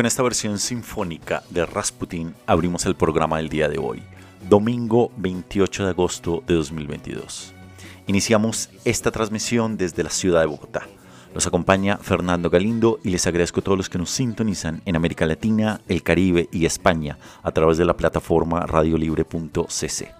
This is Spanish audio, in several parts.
Con esta versión sinfónica de Rasputin abrimos el programa del día de hoy, domingo 28 de agosto de 2022. Iniciamos esta transmisión desde la ciudad de Bogotá. Los acompaña Fernando Galindo y les agradezco a todos los que nos sintonizan en América Latina, el Caribe y España a través de la plataforma radiolibre.cc.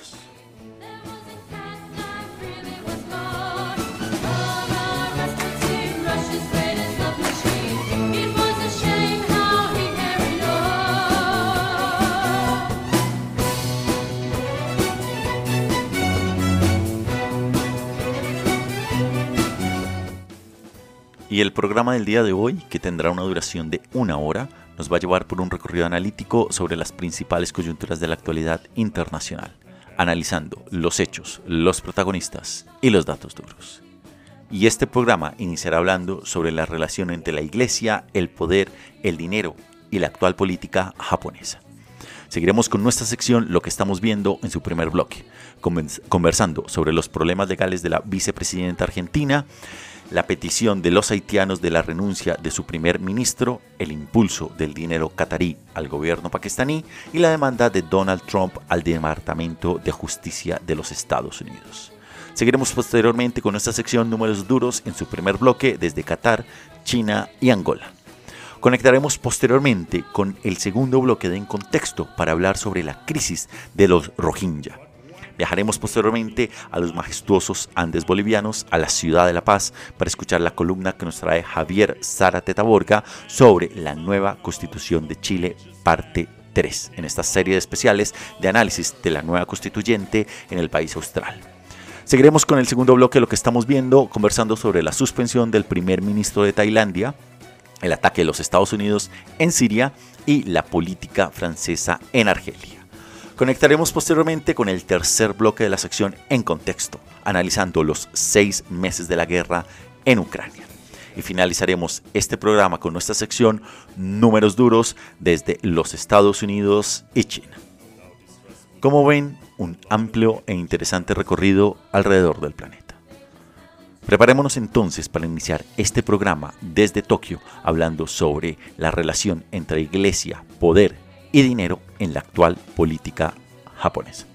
Y el programa del día de hoy, que tendrá una duración de una hora, nos va a llevar por un recorrido analítico sobre las principales coyunturas de la actualidad internacional, analizando los hechos, los protagonistas y los datos duros. Y este programa iniciará hablando sobre la relación entre la iglesia, el poder, el dinero y la actual política japonesa. Seguiremos con nuestra sección Lo que estamos viendo en su primer bloque, conversando sobre los problemas legales de la vicepresidenta argentina, la petición de los haitianos de la renuncia de su primer ministro, el impulso del dinero catarí al gobierno pakistaní y la demanda de Donald Trump al Departamento de Justicia de los Estados Unidos. Seguiremos posteriormente con nuestra sección Números Duros en su primer bloque desde Qatar, China y Angola. Conectaremos posteriormente con el segundo bloque de En Contexto para hablar sobre la crisis de los Rohingya Viajaremos posteriormente a los majestuosos Andes bolivianos, a la ciudad de La Paz, para escuchar la columna que nos trae Javier Zárate Taborga sobre la nueva constitución de Chile, parte 3, en esta serie de especiales de análisis de la nueva constituyente en el país austral. Seguiremos con el segundo bloque de lo que estamos viendo, conversando sobre la suspensión del primer ministro de Tailandia, el ataque de los Estados Unidos en Siria y la política francesa en Argelia. Conectaremos posteriormente con el tercer bloque de la sección En Contexto, analizando los seis meses de la guerra en Ucrania. Y finalizaremos este programa con nuestra sección Números duros desde los Estados Unidos y China. Como ven, un amplio e interesante recorrido alrededor del planeta. Preparémonos entonces para iniciar este programa desde Tokio hablando sobre la relación entre iglesia, poder y dinero en la actual política japonesa.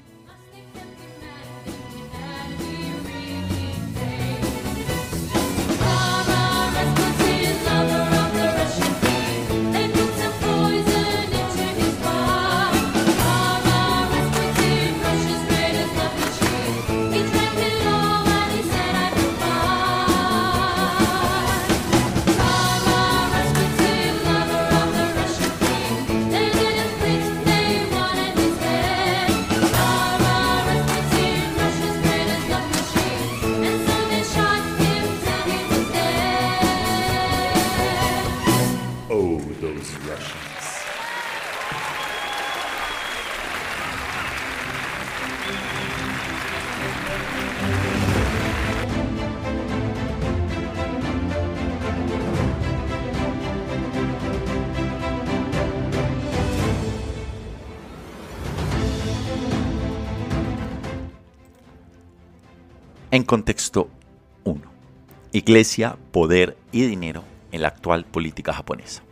Iglesia, poder y dinero en la actual política japonesa.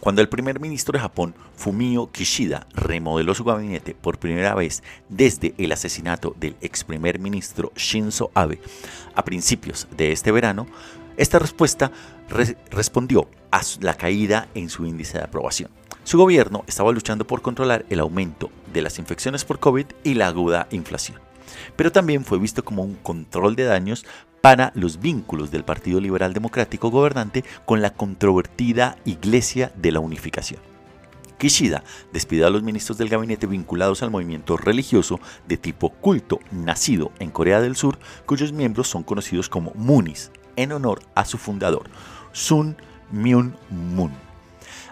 Cuando el primer ministro de Japón, Fumio Kishida, remodeló su gabinete por primera vez desde el asesinato del ex primer ministro Shinzo Abe a principios de este verano, esta respuesta respondió a la caída en su índice de aprobación. Su gobierno estaba luchando por controlar el aumento de las infecciones por COVID y la aguda inflación, pero también fue visto como un control de daños para los vínculos del Partido Liberal Democrático gobernante con la controvertida Iglesia de la Unificación. Kishida despidió a los ministros del gabinete vinculados al movimiento religioso de tipo culto nacido en Corea del Sur, cuyos miembros son conocidos como Munis, en honor a su fundador, Sun Myung Moon.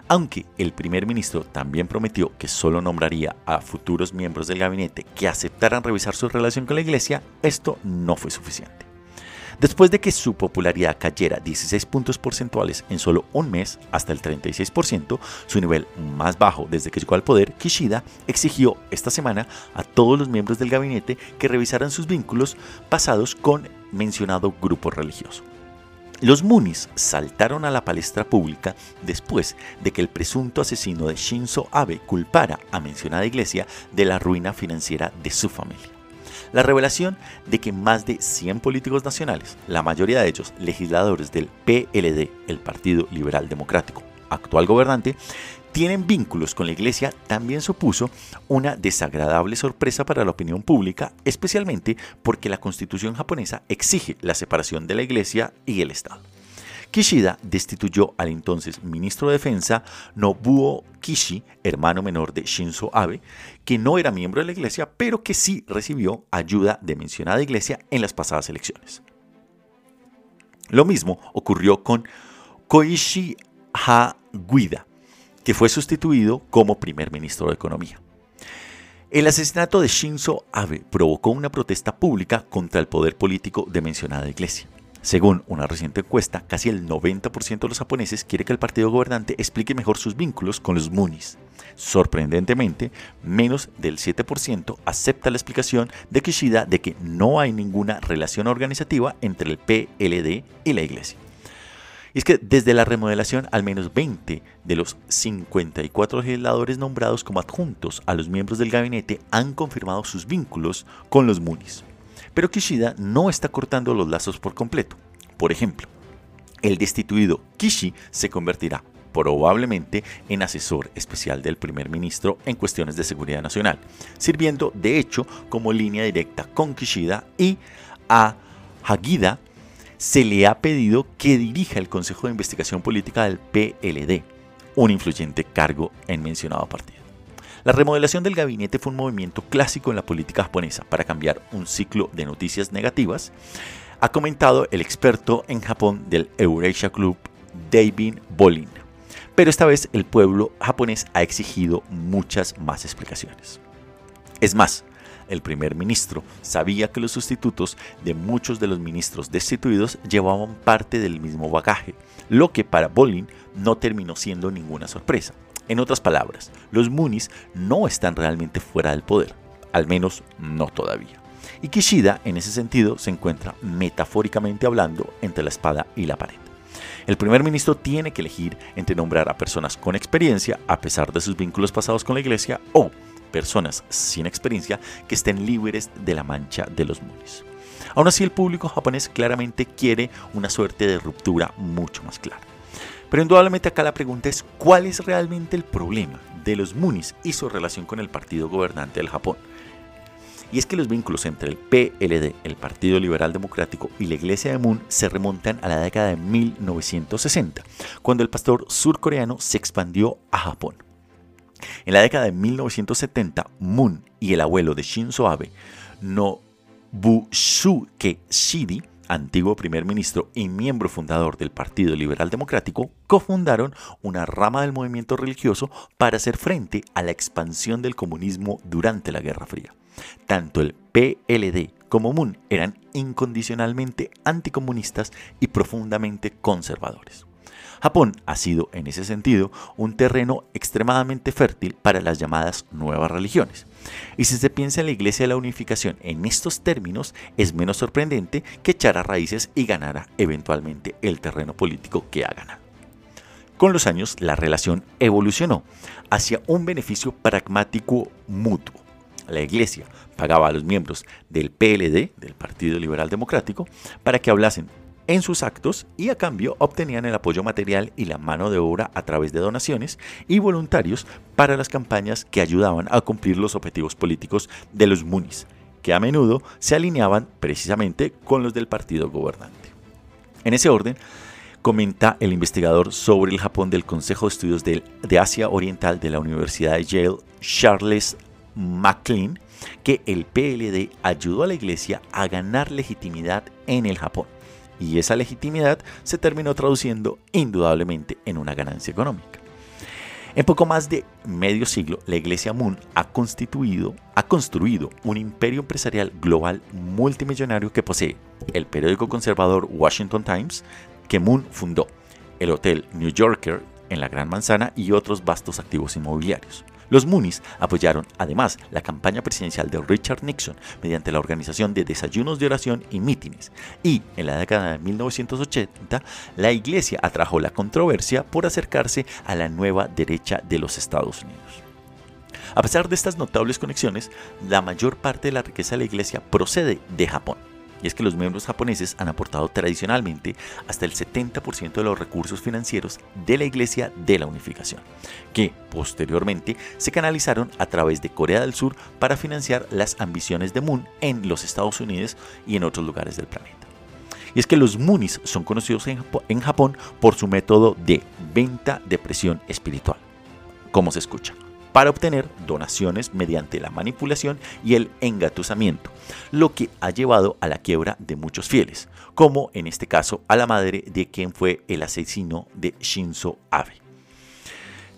Aunque el primer ministro también prometió que solo nombraría a futuros miembros del gabinete que aceptaran revisar su relación con la iglesia, esto no fue suficiente. Después de que su popularidad cayera 16 puntos porcentuales en solo un mes hasta el 36%, su nivel más bajo desde que llegó al poder, Kishida exigió esta semana a todos los miembros del gabinete que revisaran sus vínculos pasados con mencionado grupo religioso. Los Munis saltaron a la palestra pública después de que el presunto asesino de Shinzo Abe culpara a mencionada iglesia de la ruina financiera de su familia. La revelación de que más de 100 políticos nacionales, la mayoría de ellos legisladores del PLD, el Partido Liberal Democrático, actual gobernante, tienen vínculos con la Iglesia también supuso una desagradable sorpresa para la opinión pública, especialmente porque la constitución japonesa exige la separación de la Iglesia y el Estado. Kishida destituyó al entonces ministro de Defensa Nobuo Kishi, hermano menor de Shinzo Abe, que no era miembro de la iglesia, pero que sí recibió ayuda de mencionada iglesia en las pasadas elecciones. Lo mismo ocurrió con Koichi Haguida, que fue sustituido como primer ministro de Economía. El asesinato de Shinzo Abe provocó una protesta pública contra el poder político de mencionada iglesia. Según una reciente encuesta, casi el 90% de los japoneses quiere que el partido gobernante explique mejor sus vínculos con los Munis. Sorprendentemente, menos del 7% acepta la explicación de Kishida de que no hay ninguna relación organizativa entre el PLD y la iglesia. Y es que desde la remodelación, al menos 20 de los 54 legisladores nombrados como adjuntos a los miembros del gabinete han confirmado sus vínculos con los Munis. Pero Kishida no está cortando los lazos por completo. Por ejemplo, el destituido Kishi se convertirá probablemente en asesor especial del primer ministro en cuestiones de seguridad nacional, sirviendo de hecho como línea directa con Kishida y a Hagida se le ha pedido que dirija el Consejo de Investigación Política del PLD, un influyente cargo en mencionado partido. La remodelación del gabinete fue un movimiento clásico en la política japonesa para cambiar un ciclo de noticias negativas, ha comentado el experto en Japón del Eurasia Club, David Bolin. Pero esta vez el pueblo japonés ha exigido muchas más explicaciones. Es más, el primer ministro sabía que los sustitutos de muchos de los ministros destituidos llevaban parte del mismo bagaje, lo que para Bolin no terminó siendo ninguna sorpresa. En otras palabras, los Munis no están realmente fuera del poder, al menos no todavía. Y Kishida, en ese sentido, se encuentra metafóricamente hablando entre la espada y la pared. El primer ministro tiene que elegir entre nombrar a personas con experiencia, a pesar de sus vínculos pasados con la iglesia, o personas sin experiencia que estén libres de la mancha de los Munis. Aún así, el público japonés claramente quiere una suerte de ruptura mucho más clara. Pero indudablemente acá la pregunta es cuál es realmente el problema de los Munis y su relación con el partido gobernante del Japón. Y es que los vínculos entre el PLD, el Partido Liberal Democrático y la Iglesia de Moon se remontan a la década de 1960, cuando el pastor surcoreano se expandió a Japón. En la década de 1970, Moon y el abuelo de Shinzo Abe, Nobusuke Shidi, antiguo primer ministro y miembro fundador del Partido Liberal Democrático, cofundaron una rama del movimiento religioso para hacer frente a la expansión del comunismo durante la Guerra Fría. Tanto el PLD como Moon eran incondicionalmente anticomunistas y profundamente conservadores. Japón ha sido, en ese sentido, un terreno extremadamente fértil para las llamadas nuevas religiones. Y si se piensa en la Iglesia de la Unificación en estos términos, es menos sorprendente que echara raíces y ganara eventualmente el terreno político que ha ganado. Con los años, la relación evolucionó hacia un beneficio pragmático mutuo. La Iglesia pagaba a los miembros del PLD, del Partido Liberal Democrático, para que hablasen en sus actos y a cambio obtenían el apoyo material y la mano de obra a través de donaciones y voluntarios para las campañas que ayudaban a cumplir los objetivos políticos de los munis, que a menudo se alineaban precisamente con los del partido gobernante. En ese orden, comenta el investigador sobre el Japón del Consejo de Estudios de, Asia Oriental de la Universidad de Yale, Charles McLean, que el PLD ayudó a la Iglesia a ganar legitimidad en el Japón y esa legitimidad se terminó traduciendo indudablemente en una ganancia económica. En poco más de medio siglo, la Iglesia Moon ha constituido, ha construido un imperio empresarial global multimillonario que posee el periódico conservador Washington Times, que Moon fundó, el Hotel New Yorker en la Gran Manzana y otros vastos activos inmobiliarios. Los Moonies apoyaron además la campaña presidencial de Richard Nixon mediante la organización de desayunos de oración y mítines. Y en la década de 1980, la iglesia atrajo la controversia por acercarse a la nueva derecha de los Estados Unidos. A pesar de estas notables conexiones, la mayor parte de la riqueza de la iglesia procede de Japón y es que los miembros japoneses han aportado tradicionalmente hasta el 70% de los recursos financieros de la Iglesia de la Unificación, que posteriormente se canalizaron a través de Corea del Sur para financiar las ambiciones de Moon en los Estados Unidos y en otros lugares del planeta. Y es que los Moonies son conocidos en Japón por su método de venta de presión espiritual. ¿Cómo se escucha? Para obtener donaciones mediante la manipulación y el engatusamiento, lo que ha llevado a la quiebra de muchos fieles, como en este caso a la madre de quien fue el asesino de Shinzo Abe.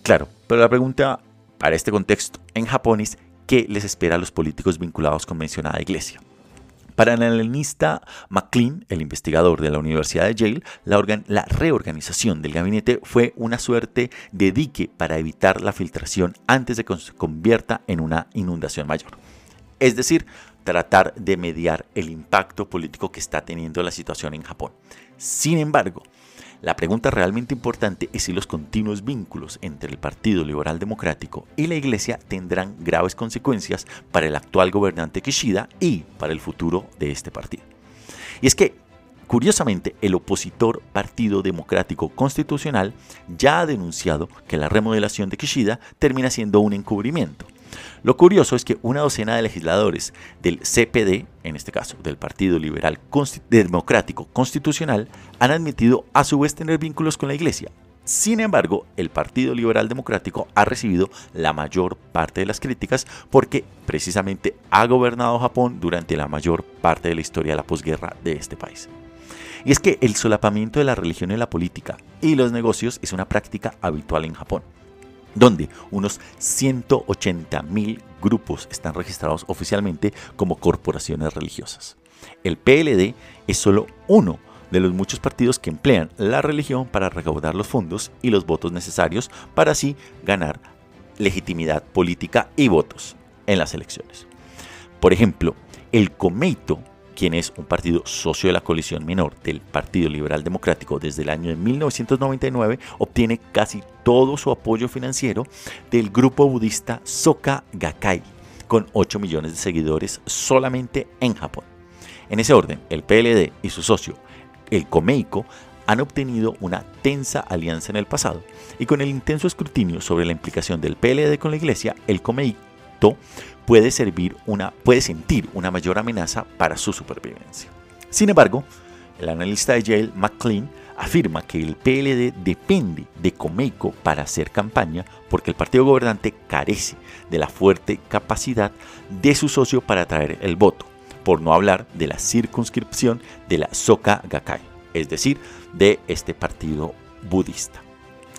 Claro, pero la pregunta para este contexto en Japón es ¿qué les espera a los políticos vinculados con mencionada iglesia? Para el analista McLean, el investigador de la Universidad de Yale, la, reorganización del gabinete fue una suerte de dique para evitar la filtración antes de que se convierta en una inundación mayor. Es decir, tratar de mediar el impacto político que está teniendo la situación en Japón. Sin embargo, la pregunta realmente importante es si los continuos vínculos entre el Partido Liberal Democrático y la Iglesia tendrán graves consecuencias para el actual gobernante Kishida y para el futuro de este partido. Y es que, curiosamente, el opositor Partido Democrático Constitucional ya ha denunciado que la remodelación de Kishida termina siendo un encubrimiento lo curioso es que una docena de legisladores del CPD, en este caso del Partido Liberal Democrático Constitucional, han admitido a su vez tener vínculos con la Iglesia. Sin embargo, el Partido Liberal Democrático ha recibido la mayor parte de las críticas porque precisamente ha gobernado Japón durante la mayor parte de la historia de la posguerra de este país. Y es que el solapamiento de la religión en la política y los negocios es una práctica habitual en Japón donde unos 180 mil grupos están registrados oficialmente como corporaciones religiosas. El PLD es solo uno de los muchos partidos que emplean la religión para recaudar los fondos y los votos necesarios para así ganar legitimidad política y votos en las elecciones. Por ejemplo, el Comeito quien es un partido socio de la coalición menor del Partido Liberal Democrático desde el año de 1999, obtiene casi todo su apoyo financiero del grupo budista Soka Gakkai, con 8 millones de seguidores solamente en Japón. En ese orden, el PLD y su socio, el Komeiko, han obtenido una tensa alianza en el pasado y con el intenso escrutinio sobre la implicación del PLD con la iglesia, el Komeito puede, sentir una mayor amenaza para su supervivencia. Sin embargo, el analista de Yale, McLean, afirma que el PLD depende de Comeco para hacer campaña porque el partido gobernante carece de la fuerte capacidad de su socio para atraer el voto, por no hablar de la circunscripción de la Soka Gakkai, es decir, de este partido budista.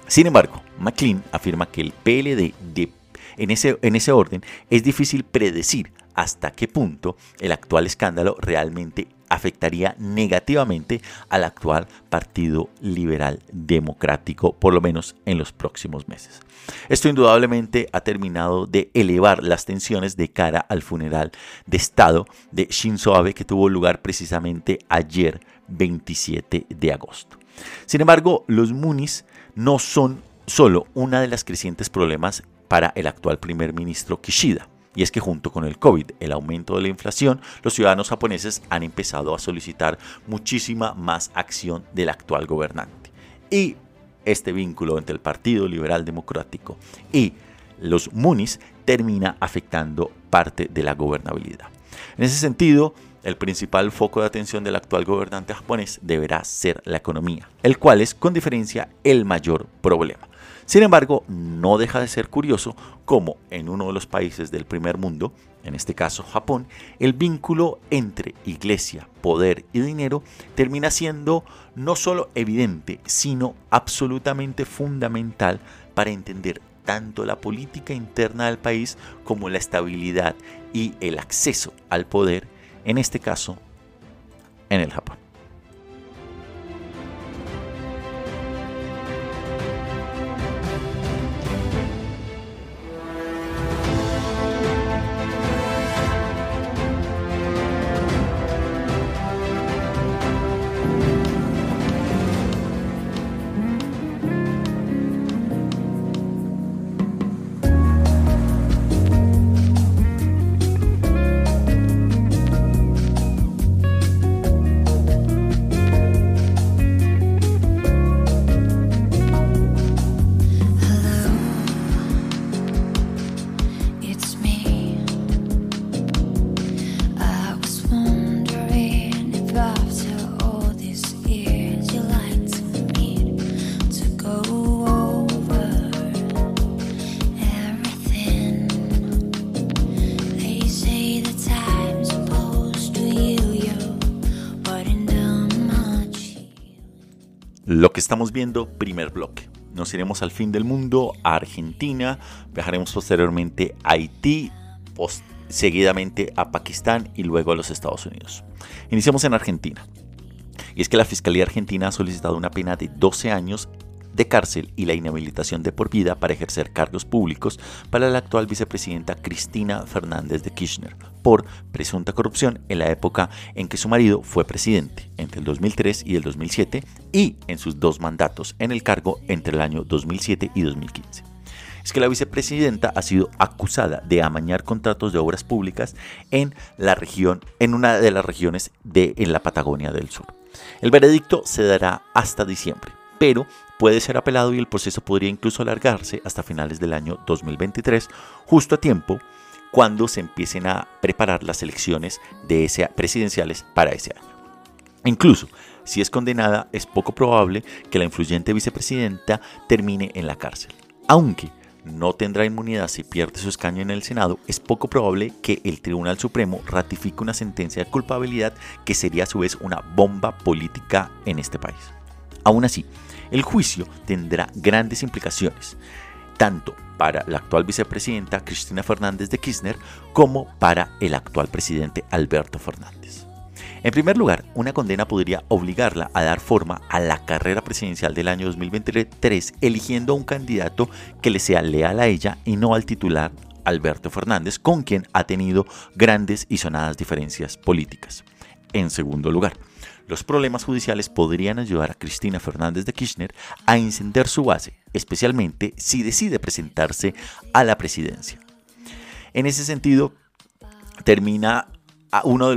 Sin embargo, McLean afirma que el PLD depende en ese, en ese orden, es difícil predecir hasta qué punto el actual escándalo realmente afectaría negativamente al actual Partido Liberal Democrático, por lo menos en los próximos meses. Esto indudablemente ha terminado de elevar las tensiones de cara al funeral de Estado de Shinzo Abe que tuvo lugar precisamente ayer 27 de agosto. Sin embargo, los Munis no son solo una de las crecientes problemas para el actual primer ministro Kishida. Y es que junto con el COVID, el aumento de la inflación, los ciudadanos japoneses han empezado a solicitar muchísima más acción del actual gobernante. Y este vínculo entre el Partido Liberal Democrático y los Munis termina afectando parte de la gobernabilidad. En ese sentido, el principal foco de atención del actual gobernante japonés deberá ser la economía, el cual es con diferencia el mayor problema. Sin embargo, no deja de ser curioso cómo en uno de los países del primer mundo, en este caso Japón, el vínculo entre iglesia, poder y dinero termina siendo no solo evidente, sino absolutamente fundamental para entender tanto la política interna del país como la estabilidad y el acceso al poder, en este caso, en el Japón. Lo que estamos viendo, primer bloque. Nos iremos al fin del mundo, a Argentina, viajaremos posteriormente a Haití, seguidamente a Pakistán y luego a los Estados Unidos. Iniciamos en Argentina. Y es que la Fiscalía Argentina ha solicitado una pena de 12 años de cárcel y la inhabilitación de por vida para ejercer cargos públicos para la actual vicepresidenta Cristina Fernández de Kirchner por presunta corrupción en la época en que su marido fue presidente, entre el 2003 y el 2007, y en sus dos mandatos en el cargo entre el año 2007 y 2015 es que la vicepresidenta ha sido acusada de amañar contratos de obras públicas en la región, en una de las regiones de en la Patagonia del Sur. El veredicto se dará hasta diciembre, pero puede ser apelado y el proceso podría incluso alargarse hasta finales del año 2023, justo a tiempo cuando se empiecen a preparar las elecciones de ese, presidenciales para ese año. Incluso, si es condenada, es poco probable que la influyente vicepresidenta termine en la cárcel. Aunque no tendrá inmunidad si pierde su escaño en el Senado, es poco probable que el Tribunal Supremo ratifique una sentencia de culpabilidad que sería a su vez una bomba política en este país. Aún así, el juicio tendrá grandes implicaciones, tanto para la actual vicepresidenta Cristina Fernández de Kirchner como para el actual presidente Alberto Fernández. En primer lugar, una condena podría obligarla a dar forma a la carrera presidencial del año 2023 eligiendo a un candidato que le sea leal a ella y no al titular Alberto Fernández, con quien ha tenido grandes y sonadas diferencias políticas. En segundo lugar, los problemas judiciales podrían ayudar a Cristina Fernández de Kirchner a encender su base, especialmente si decide presentarse a la presidencia. En ese sentido, termina uno de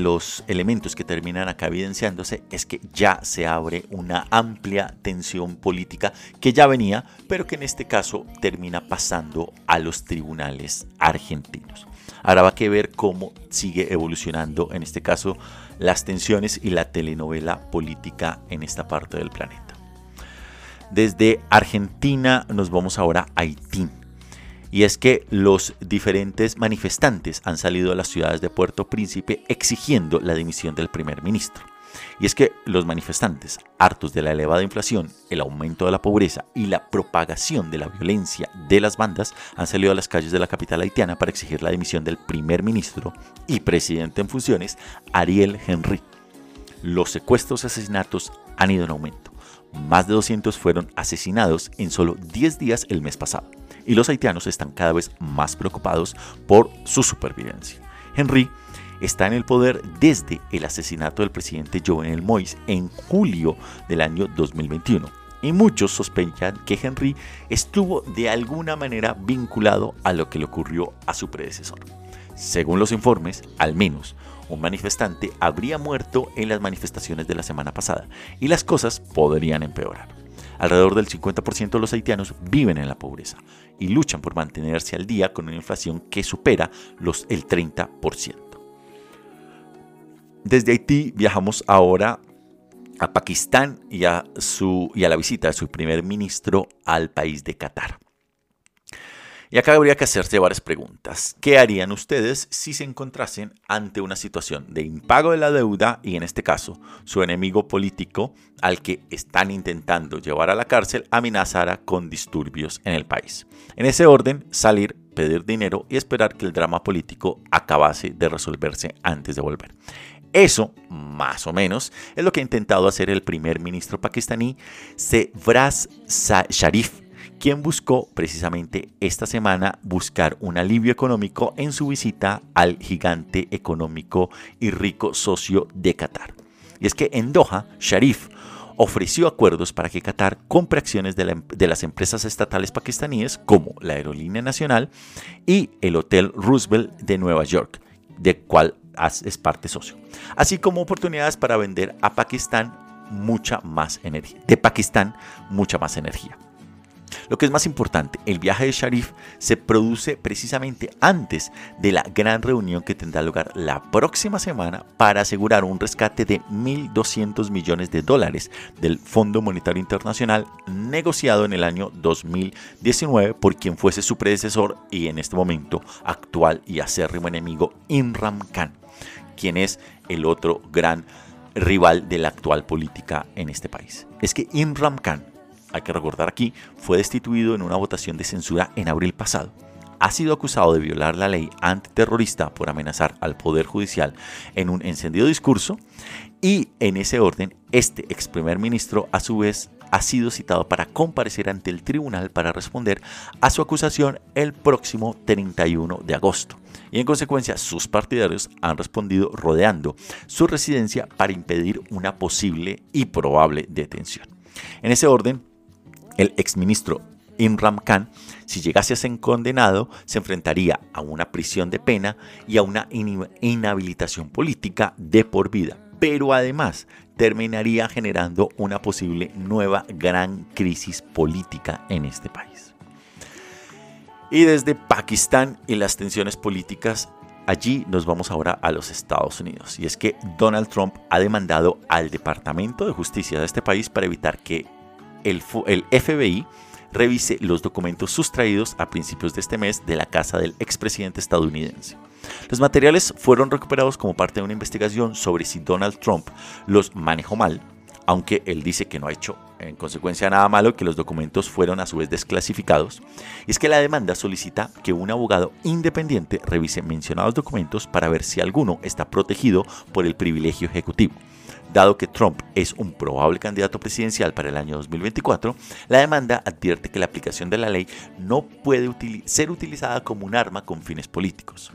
los, elementos que terminan acá evidenciándose es que ya se abre una amplia tensión política que ya venía, pero que en este caso termina pasando a los tribunales argentinos. Ahora va que ver cómo sigue evolucionando, en este caso, las tensiones y la telenovela política en esta parte del planeta. Desde Argentina nos vamos ahora a Haití. Y es que los diferentes manifestantes han salido a las ciudades de Puerto Príncipe exigiendo la dimisión del primer ministro. Y es que los manifestantes, hartos de la elevada inflación, el aumento de la pobreza y la propagación de la violencia de las bandas, han salido a las calles de la capital haitiana para exigir la dimisión del primer ministro y presidente en funciones, Ariel Henry. Los secuestros y asesinatos han ido en aumento. Más de 200 fueron asesinados en solo 10 días el mes pasado, y los haitianos están cada vez más preocupados por su supervivencia. Henry está en el poder desde el asesinato del presidente Jovenel Moïse en julio del año 2021 y muchos sospechan que Henry estuvo de alguna manera vinculado a lo que le ocurrió a su predecesor. Según los informes, al menos un manifestante habría muerto en las manifestaciones de la semana pasada y las cosas podrían empeorar. Alrededor del 50% de los haitianos viven en la pobreza y luchan por mantenerse al día con una inflación que supera los, el 30%. Desde Haití viajamos ahora a Pakistán y a, su, y a la visita de su primer ministro al país de Qatar. Y acá habría que hacerse varias preguntas. ¿Qué harían ustedes si se encontrasen ante una situación de impago de la deuda y en este caso su enemigo político al que están intentando llevar a la cárcel amenazara con disturbios en el país? En ese orden, salir, pedir dinero y esperar que el drama político acabase de resolverse antes de volver. Eso, más o menos, es lo que ha intentado hacer el primer ministro pakistaní, Sevraz Sharif, quien buscó precisamente esta semana buscar un alivio económico en su visita al gigante económico y rico socio de Qatar. Y es que en Doha, Sharif ofreció acuerdos para que Qatar compre acciones de, de, las empresas estatales pakistaníes como la Aerolínea Nacional y el Hotel Roosevelt de Nueva York, de cual es parte socio, así como oportunidades para vender a Pakistán mucha más energía, de Pakistán mucha más energía. Lo que es más importante, el viaje de Sharif se produce precisamente antes de la gran reunión que tendrá lugar la próxima semana para asegurar un rescate de 1.200 millones de dólares del Fondo Monetario Internacional negociado en el año 2019 por quien fuese su predecesor y en este momento actual y acérrimo enemigo Imran Khan, quien es el otro gran rival de la actual política en este país. Es que Imran Khan hay que recordar aquí, fue destituido en una votación de censura en abril pasado. Ha sido acusado de violar la ley antiterrorista por amenazar al Poder Judicial en un encendido discurso y en ese orden, este ex primer ministro a su vez ha sido citado para comparecer ante el tribunal para responder a su acusación el próximo 31 de agosto. Y en consecuencia, sus partidarios han respondido rodeando su residencia para impedir una posible y probable detención. En ese orden, el exministro Imran Khan, si llegase a ser condenado, se enfrentaría a una prisión de pena y a una inhabilitación política de por vida. Pero además terminaría generando una posible nueva gran crisis política en este país. Y desde Pakistán y las tensiones políticas, allí nos vamos ahora a los Estados Unidos. Y es que Donald Trump ha demandado al Departamento de Justicia de este país para evitar que el, FBI revise los documentos sustraídos a principios de este mes de la casa del expresidente estadounidense. Los materiales fueron recuperados como parte de una investigación sobre si Donald Trump los manejó mal, aunque él dice que no ha hecho en consecuencia nada malo que los documentos fueron a su vez desclasificados, y es que la demanda solicita que un abogado independiente revise mencionados documentos para ver si alguno está protegido por el privilegio ejecutivo. Dado que Trump es un probable candidato presidencial para el año 2024, la demanda advierte que la aplicación de la ley no puede ser utilizada como un arma con fines políticos.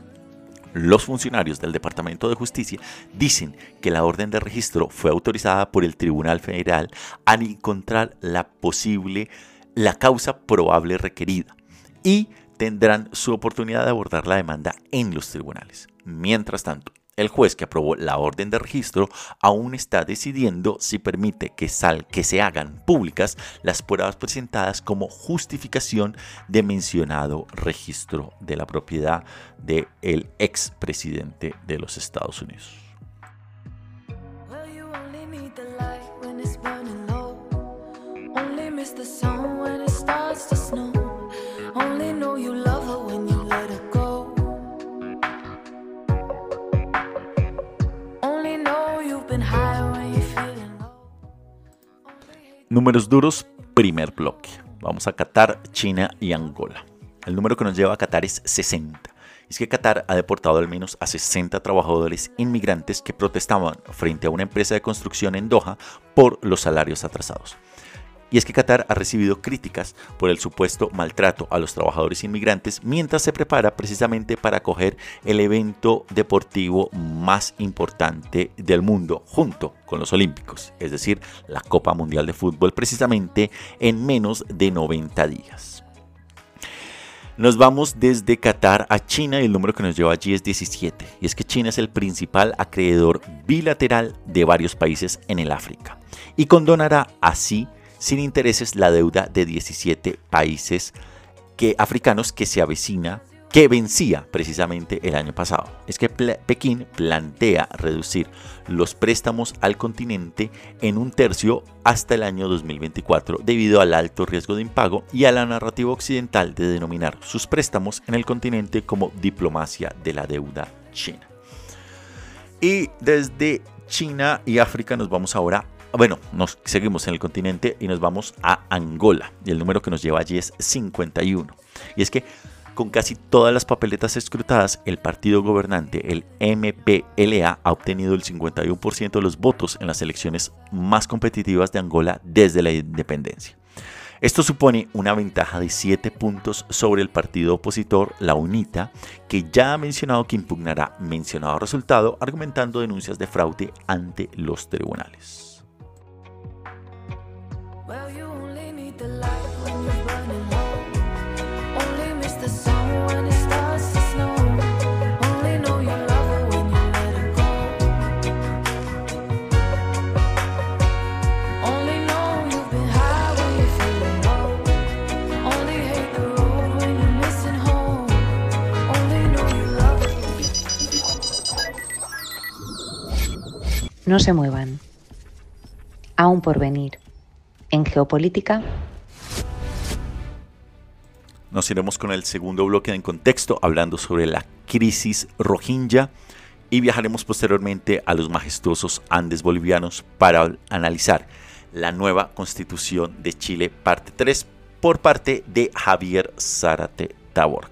Los funcionarios del Departamento de Justicia dicen que la orden de registro fue autorizada por el Tribunal Federal al encontrar la posible, la causa probable requerida y tendrán su oportunidad de abordar la demanda en los tribunales. Mientras tanto, el juez que aprobó la orden de registro aún está decidiendo si permite que, sal, que se hagan públicas las pruebas presentadas como justificación de mencionado registro de la propiedad del ex expresidente de los Estados Unidos. Números duros, primer bloque. Vamos a Qatar, China y Angola. El número que nos lleva a Qatar es 60. Es que Qatar ha deportado al menos a 60 trabajadores inmigrantes que protestaban frente a una empresa de construcción en Doha por los salarios atrasados. Y es que Qatar ha recibido críticas por el supuesto maltrato a los trabajadores inmigrantes mientras se prepara precisamente para acoger el evento deportivo más importante del mundo junto con los Olímpicos, es decir, la Copa Mundial de Fútbol precisamente en menos de 90 días. Nos vamos desde Qatar a China y el número que nos lleva allí es 17. Y es que China es el principal acreedor bilateral de varios países en el África y condonará así sin intereses la deuda de 17 países que, africanos que se avecina que vencía precisamente el año pasado. Es que Pekín plantea reducir los préstamos al continente en un tercio hasta el año 2024 debido al alto riesgo de impago y a la narrativa occidental de denominar sus préstamos en el continente como diplomacia de la deuda china. Y desde China y África nos vamos ahora bueno, nos seguimos en el continente y nos vamos a Angola. Y el número que nos lleva allí es 51. Y es que con casi todas las papeletas escrutadas, el partido gobernante, el MPLA, ha obtenido el 51% de los votos en las elecciones más competitivas de Angola desde la independencia. Esto supone una ventaja de 7 puntos sobre el partido opositor, la UNITA, que ya ha mencionado que impugnará mencionado resultado argumentando denuncias de fraude ante los tribunales. No se muevan. Aún por venir. En geopolítica. Nos iremos con el segundo bloque en contexto, hablando sobre la crisis rohingya y viajaremos posteriormente a los majestuosos Andes bolivianos para analizar la nueva constitución de Chile, parte 3, por parte de Javier Zárate Taborca.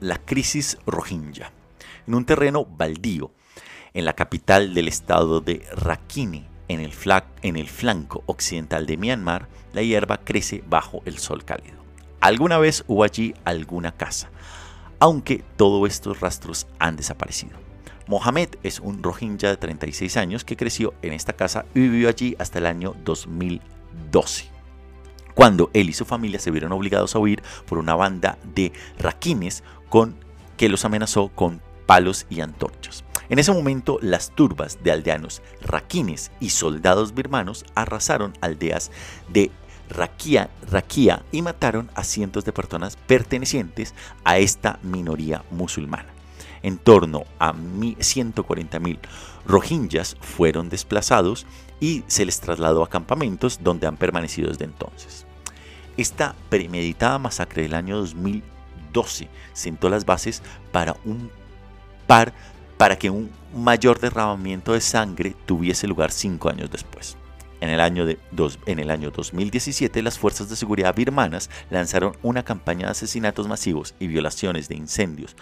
la crisis rohingya. En un terreno baldío, en la capital del estado de Rakhine, en el, en el flanco occidental de Myanmar, la hierba crece bajo el sol cálido. Alguna vez hubo allí alguna casa, aunque todos estos rastros han desaparecido. Mohamed es un rohingya de 36 años que creció en esta casa y vivió allí hasta el año 2012 cuando él y su familia se vieron obligados a huir por una banda de raquines que los amenazó con palos y antorchas. En ese momento, las turbas de aldeanos raquines y soldados birmanos arrasaron aldeas de Rakia, Rakia y mataron a cientos de personas pertenecientes a esta minoría musulmana. En torno a 140.000 rohingyas fueron desplazados y se les trasladó a campamentos donde han permanecido desde entonces. Esta premeditada masacre del año 2012 sentó las bases para un par para que un mayor derramamiento de sangre tuviese lugar cinco años después. En el, año de en el año 2017, las fuerzas de seguridad birmanas lanzaron una campaña de asesinatos masivos y violaciones de incendios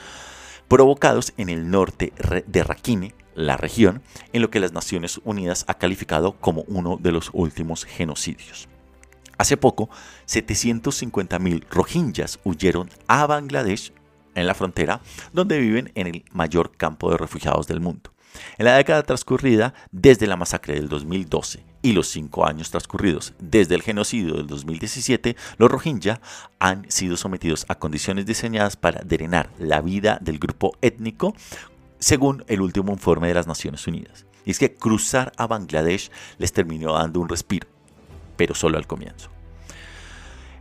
provocados en el norte de Rakhine, la región, en lo que las Naciones Unidas ha calificado como uno de los últimos genocidios. Hace poco, 750.000 rohingyas huyeron a Bangladesh en la frontera, donde viven en el mayor campo de refugiados del mundo. En la década transcurrida, desde la masacre del 2012 y los cinco años transcurridos desde el genocidio del 2017, los Rohingya han sido sometidos a condiciones diseñadas para drenar la vida del grupo étnico, según el último informe de las Naciones Unidas. Y es que cruzar a Bangladesh les terminó dando un respiro pero solo al comienzo.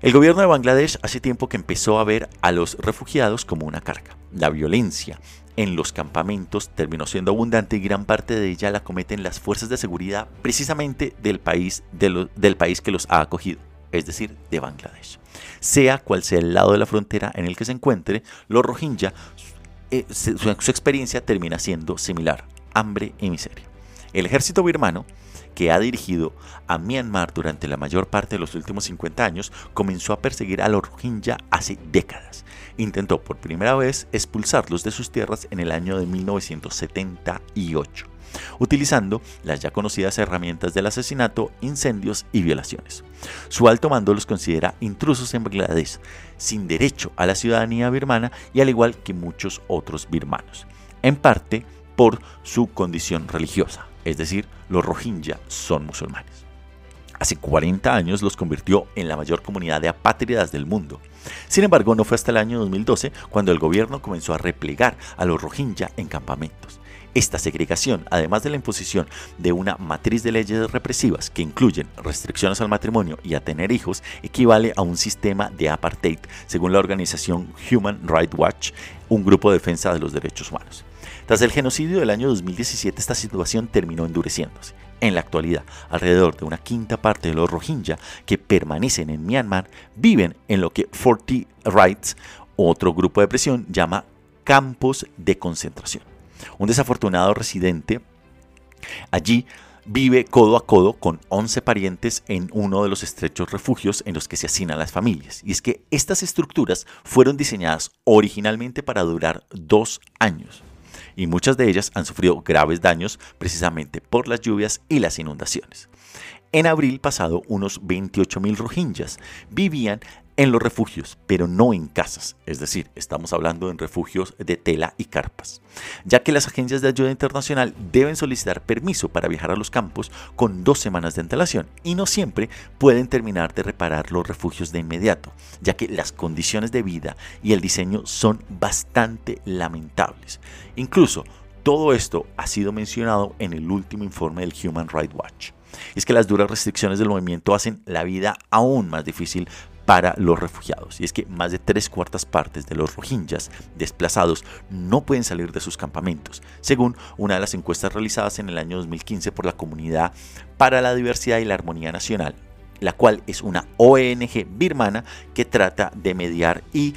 El gobierno de Bangladesh hace tiempo que empezó a ver a los refugiados como una carga. La violencia en los campamentos terminó siendo abundante y gran parte de ella la cometen las fuerzas de seguridad precisamente del país, del país que los ha acogido, es decir, de Bangladesh. Sea cual sea el lado de la frontera en el que se encuentre, los Rohingya, eh, su experiencia termina siendo similar, hambre y miseria. El ejército birmano que ha dirigido a Myanmar durante la mayor parte de los últimos 50 años, comenzó a perseguir a los Rohingya hace décadas. Intentó por primera vez expulsarlos de sus tierras en el año de 1978 utilizando las ya conocidas herramientas del asesinato, incendios y violaciones. Su alto mando los considera intrusos en Bangladesh, sin derecho a la ciudadanía birmana y al igual que muchos otros birmanos, en parte por su condición religiosa es decir, los Rohingya son musulmanes. Hace 40 años los convirtió en la mayor comunidad de apátridas del mundo. Sin embargo, no fue hasta el año 2012 cuando el gobierno comenzó a replegar a los Rohingya en campamentos. Esta segregación, además de la imposición de una matriz de leyes represivas que incluyen restricciones al matrimonio y a tener hijos, equivale a un sistema de apartheid, según la organización Human Rights Watch, un grupo de defensa de los derechos humanos. Tras el genocidio del año 2017, esta situación terminó endureciéndose. En la actualidad, alrededor de una quinta parte de los Rohingya que permanecen en Myanmar viven en lo que 40 Rights, otro grupo de presión, llama campos de concentración. Un desafortunado residente allí vive codo a codo con 11 parientes en uno de los estrechos refugios en los que se hacinan las familias. Y es que estas estructuras fueron diseñadas originalmente para durar dos años y muchas de ellas han sufrido graves daños precisamente por las lluvias y las inundaciones. En abril pasado, unos 28.000 rohingyas vivían en los refugios, pero no en casas, es decir, estamos hablando en refugios de tela y carpas, ya que las agencias de ayuda internacional deben solicitar permiso para viajar a los campos con dos semanas de antelación y no siempre pueden terminar de reparar los refugios de inmediato, ya que las condiciones de vida y el diseño son bastante lamentables. Incluso todo esto ha sido mencionado en el último informe del Human Rights Watch. es que las duras restricciones del movimiento hacen la vida aún más difícil para los refugiados. Y es que más de tres cuartas partes de los rohingyas desplazados no pueden salir de sus campamentos, según una de las encuestas realizadas en el año 2015 por la Comunidad para la Diversidad y la Armonía Nacional, la cual es una ONG birmana que trata de mediar y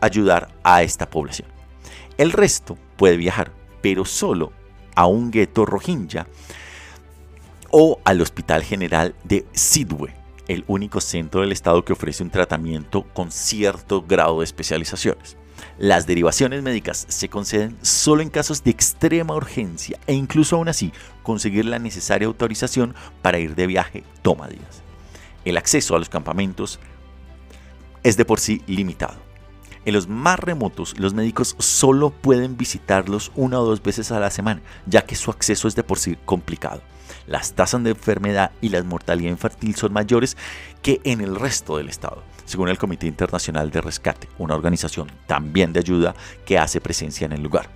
ayudar a esta población. El resto puede viajar, pero solo a un gueto rohingya o al Hospital General de Sidwe, el único centro del Estado que ofrece un tratamiento con cierto grado de especializaciones. Las derivaciones médicas se conceden solo en casos de extrema urgencia e incluso aún así conseguir la necesaria autorización para ir de viaje toma días. El acceso a los campamentos es de por sí limitado. En los más remotos, los médicos solo pueden visitarlos una o dos veces a la semana, ya que su acceso es de por sí complicado las tasas de enfermedad y la mortalidad infantil son mayores que en el resto del estado, según el Comité Internacional de Rescate, una organización también de ayuda que hace presencia en el lugar.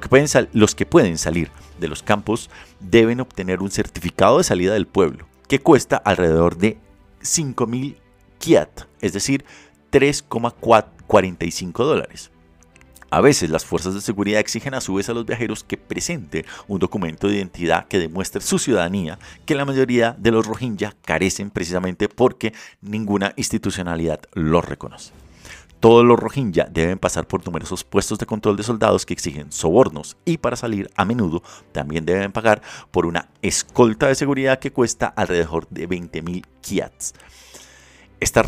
que pueden los que pueden salir de los campos deben obtener un certificado de salida del pueblo, que cuesta alrededor de 5.000 kiat, es decir, 3,45 dólares. A veces las fuerzas de seguridad exigen a su vez a los viajeros que presente un documento de identidad que demuestre su ciudadanía, que la mayoría de los Rohingya carecen precisamente porque ninguna institucionalidad los reconoce. Todos los Rohingya deben pasar por numerosos puestos de control de soldados que exigen sobornos y para salir a menudo también deben pagar por una escolta de seguridad que cuesta alrededor de 20.000 kiats. Estas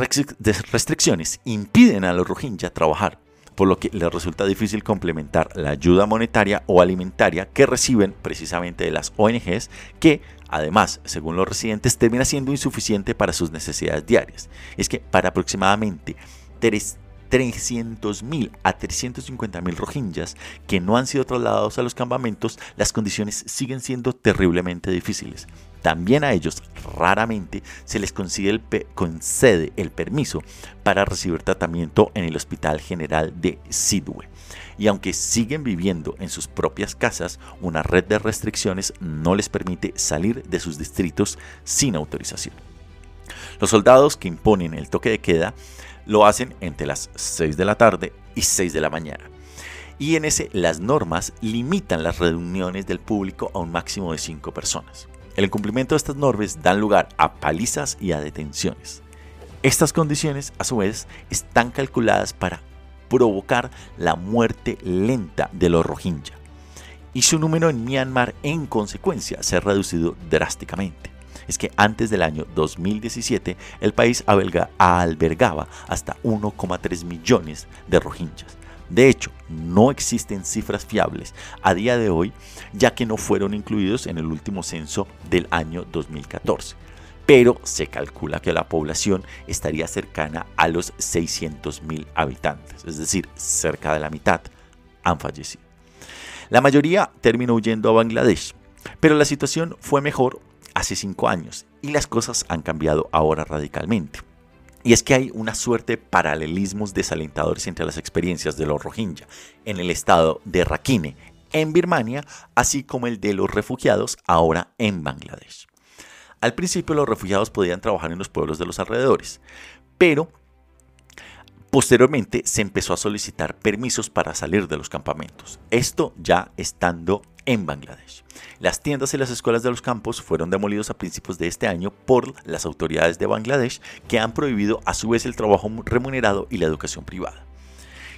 restricciones impiden a los Rohingya trabajar por lo que les resulta difícil complementar la ayuda monetaria o alimentaria que reciben precisamente de las ONGs que además, según los residentes, termina siendo insuficiente para sus necesidades diarias. Es que para aproximadamente 300.000 a 350.000 rohingyas que no han sido trasladados a los campamentos, las condiciones siguen siendo terriblemente difíciles. También a ellos raramente se les concede el permiso para recibir tratamiento en el Hospital General de Sidwe. Y aunque siguen viviendo en sus propias casas, una red de restricciones no les permite salir de sus distritos sin autorización. Los soldados que imponen el toque de queda lo hacen entre las 6 de la tarde y 6 de la mañana. Y en ese las normas limitan las reuniones del público a un máximo de 5 personas. El incumplimiento de estas normas dan lugar a palizas y a detenciones. Estas condiciones, a su vez, están calculadas para provocar la muerte lenta de los Rohingya. Y su número en Myanmar, en consecuencia, se ha reducido drásticamente. Es que antes del año 2017, el país albergaba hasta 1,3 millones de Rohingyas. De hecho, no existen cifras fiables a día de hoy, ya que no fueron incluidos en el último censo del año 2014. Pero se calcula que la población estaría cercana a los 600.000 habitantes, es decir, cerca de la mitad han fallecido. La mayoría terminó huyendo a Bangladesh, pero la situación fue mejor hace cinco años y las cosas han cambiado ahora radicalmente. Y es que hay una suerte de paralelismos desalentadores entre las experiencias de los Rohingya en el estado de Rakhine, en Birmania, así como el de los refugiados ahora en Bangladesh. Al principio los refugiados podían trabajar en los pueblos de los alrededores, pero posteriormente se empezó a solicitar permisos para salir de los campamentos, esto ya estando en Bangladesh. Las tiendas y las escuelas de los campos fueron demolidos a principios de este año por las autoridades de Bangladesh que han prohibido a su vez el trabajo remunerado y la educación privada.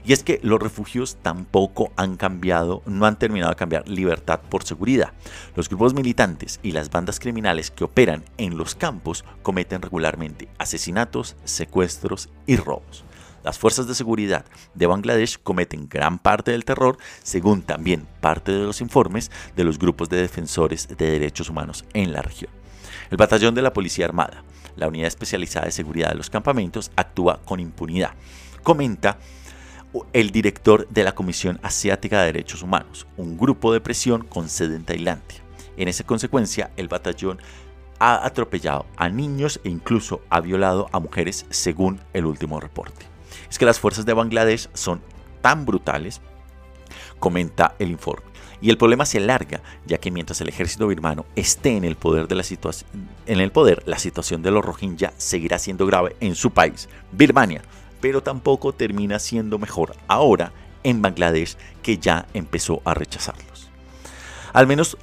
Y es que los refugios tampoco han cambiado, no han terminado de cambiar libertad por seguridad. Los grupos militantes y las bandas criminales que operan en los campos cometen regularmente asesinatos, secuestros y robos. Las fuerzas de seguridad de Bangladesh cometen gran parte del terror, según también parte de los informes de los grupos de defensores de derechos humanos en la región. El batallón de la Policía Armada, la unidad especializada de seguridad de los campamentos, actúa con impunidad. Comenta el director de la Comisión Asiática de Derechos Humanos, un grupo de presión con sede en Tailandia. En esa consecuencia, el batallón ha atropellado a niños e incluso ha violado a mujeres, según el último reporte es que las fuerzas de Bangladesh son tan brutales, comenta el informe. Y el problema se alarga, ya que mientras el ejército birmano esté en el poder, de la en el poder la situación de los Rohingya seguirá siendo grave en su país, Birmania, pero tampoco termina siendo mejor ahora en Bangladesh, que ya empezó a rechazarlos. Al menos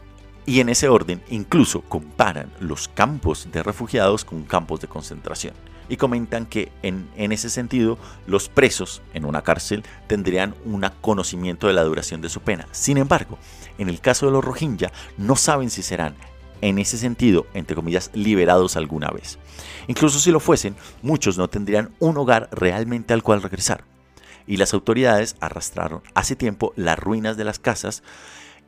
y en ese orden incluso comparan los campos de refugiados con campos de concentración y comentan que en, ese sentido los presos en una cárcel tendrían un conocimiento de la duración de su pena. Sin embargo, en el caso de los Rohingya no saben si serán en ese sentido, entre comillas, liberados alguna vez. Incluso si lo fuesen, muchos no tendrían un hogar realmente al cual regresar. Y las autoridades arrastraron hace tiempo las ruinas de las casas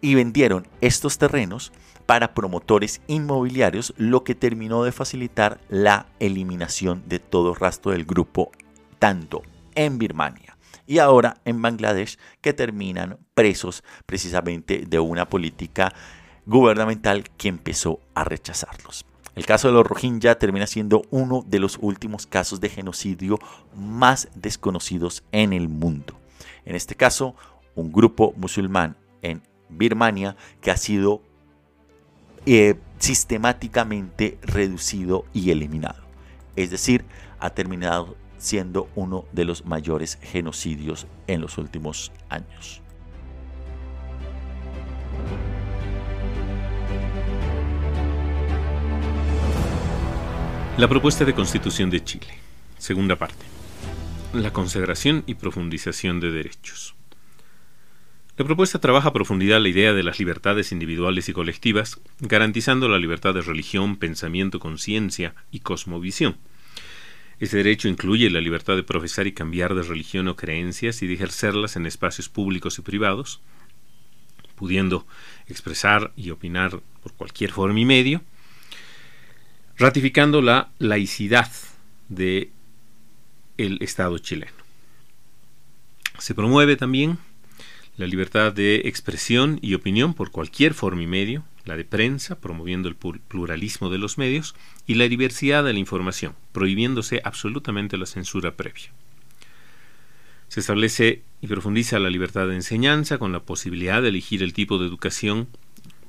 y vendieron estos terrenos para promotores inmobiliarios, lo que terminó de facilitar la eliminación de todo rastro del grupo, tanto en Birmania y ahora en Bangladesh, que terminan presos precisamente de una política gubernamental que empezó a rechazarlos. El caso de los Rohingya termina siendo uno de los últimos casos de genocidio más desconocidos en el mundo. En este caso, un grupo musulmán en Birmania que ha sido eh, sistemáticamente reducido y eliminado. Es decir, ha terminado siendo uno de los mayores genocidios en los últimos años. La propuesta de constitución de Chile. Segunda parte. La consagración y profundización de derechos. La propuesta trabaja a profundidad la idea de las libertades individuales y colectivas, garantizando la libertad de religión, pensamiento, conciencia y cosmovisión. Ese derecho incluye la libertad de profesar y cambiar de religión o creencias y de ejercerlas en espacios públicos y privados, pudiendo expresar y opinar por cualquier forma y medio, ratificando la laicidad de el Estado chileno. Se promueve también la libertad de expresión y opinión por cualquier forma y medio, la de prensa, promoviendo el pluralismo de los medios, y la diversidad de la información, prohibiéndose absolutamente la censura previa. Se establece y profundiza la libertad de enseñanza con la posibilidad de elegir el tipo de educación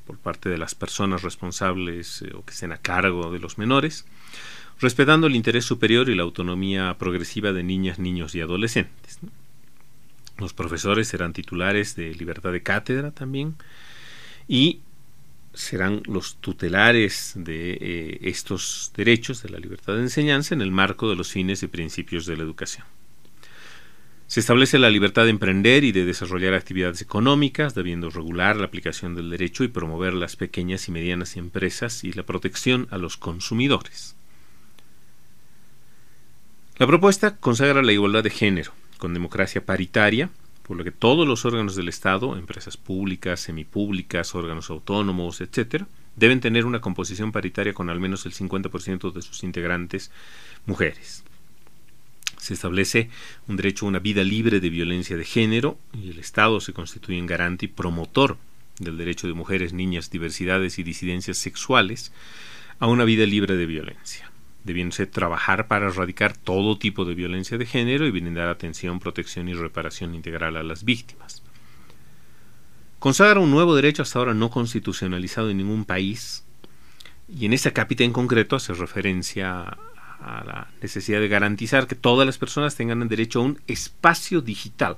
por parte de las personas responsables eh, o que estén a cargo de los menores, respetando el interés superior y la autonomía progresiva de niñas, niños y adolescentes. Los profesores serán titulares de libertad de cátedra también y serán los tutelares de eh, estos derechos de la libertad de enseñanza en el marco de los fines y principios de la educación. Se establece la libertad de emprender y de desarrollar actividades económicas, debiendo regular la aplicación del derecho y promover las pequeñas y medianas empresas y la protección a los consumidores. La propuesta consagra la igualdad de género, con democracia paritaria, por lo que todos los órganos del Estado, empresas públicas, semipúblicas, órganos autónomos, etc., deben tener una composición paritaria con al menos el 50% de sus integrantes mujeres. Se establece un derecho a una vida libre de violencia de género y el Estado se constituye en garante y promotor del derecho de mujeres, niñas, diversidades y disidencias sexuales a una vida libre de violencia debiéndose trabajar para erradicar todo tipo de violencia de género y brindar atención, protección y reparación integral a las víctimas. Consagra un nuevo derecho hasta ahora no constitucionalizado en ningún país, y en esta cápita en concreto hace referencia a la necesidad de garantizar que todas las personas tengan el derecho a un espacio digital,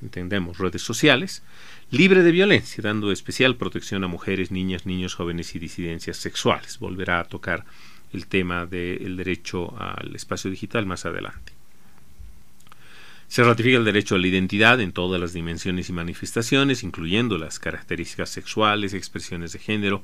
entendemos redes sociales, libre de violencia, dando especial protección a mujeres, niñas, niños, jóvenes y disidencias sexuales. Volverá a tocar el tema del derecho al espacio digital más adelante. Se ratifica el derecho a la identidad en todas las dimensiones y manifestaciones, incluyendo las características sexuales, expresiones de género,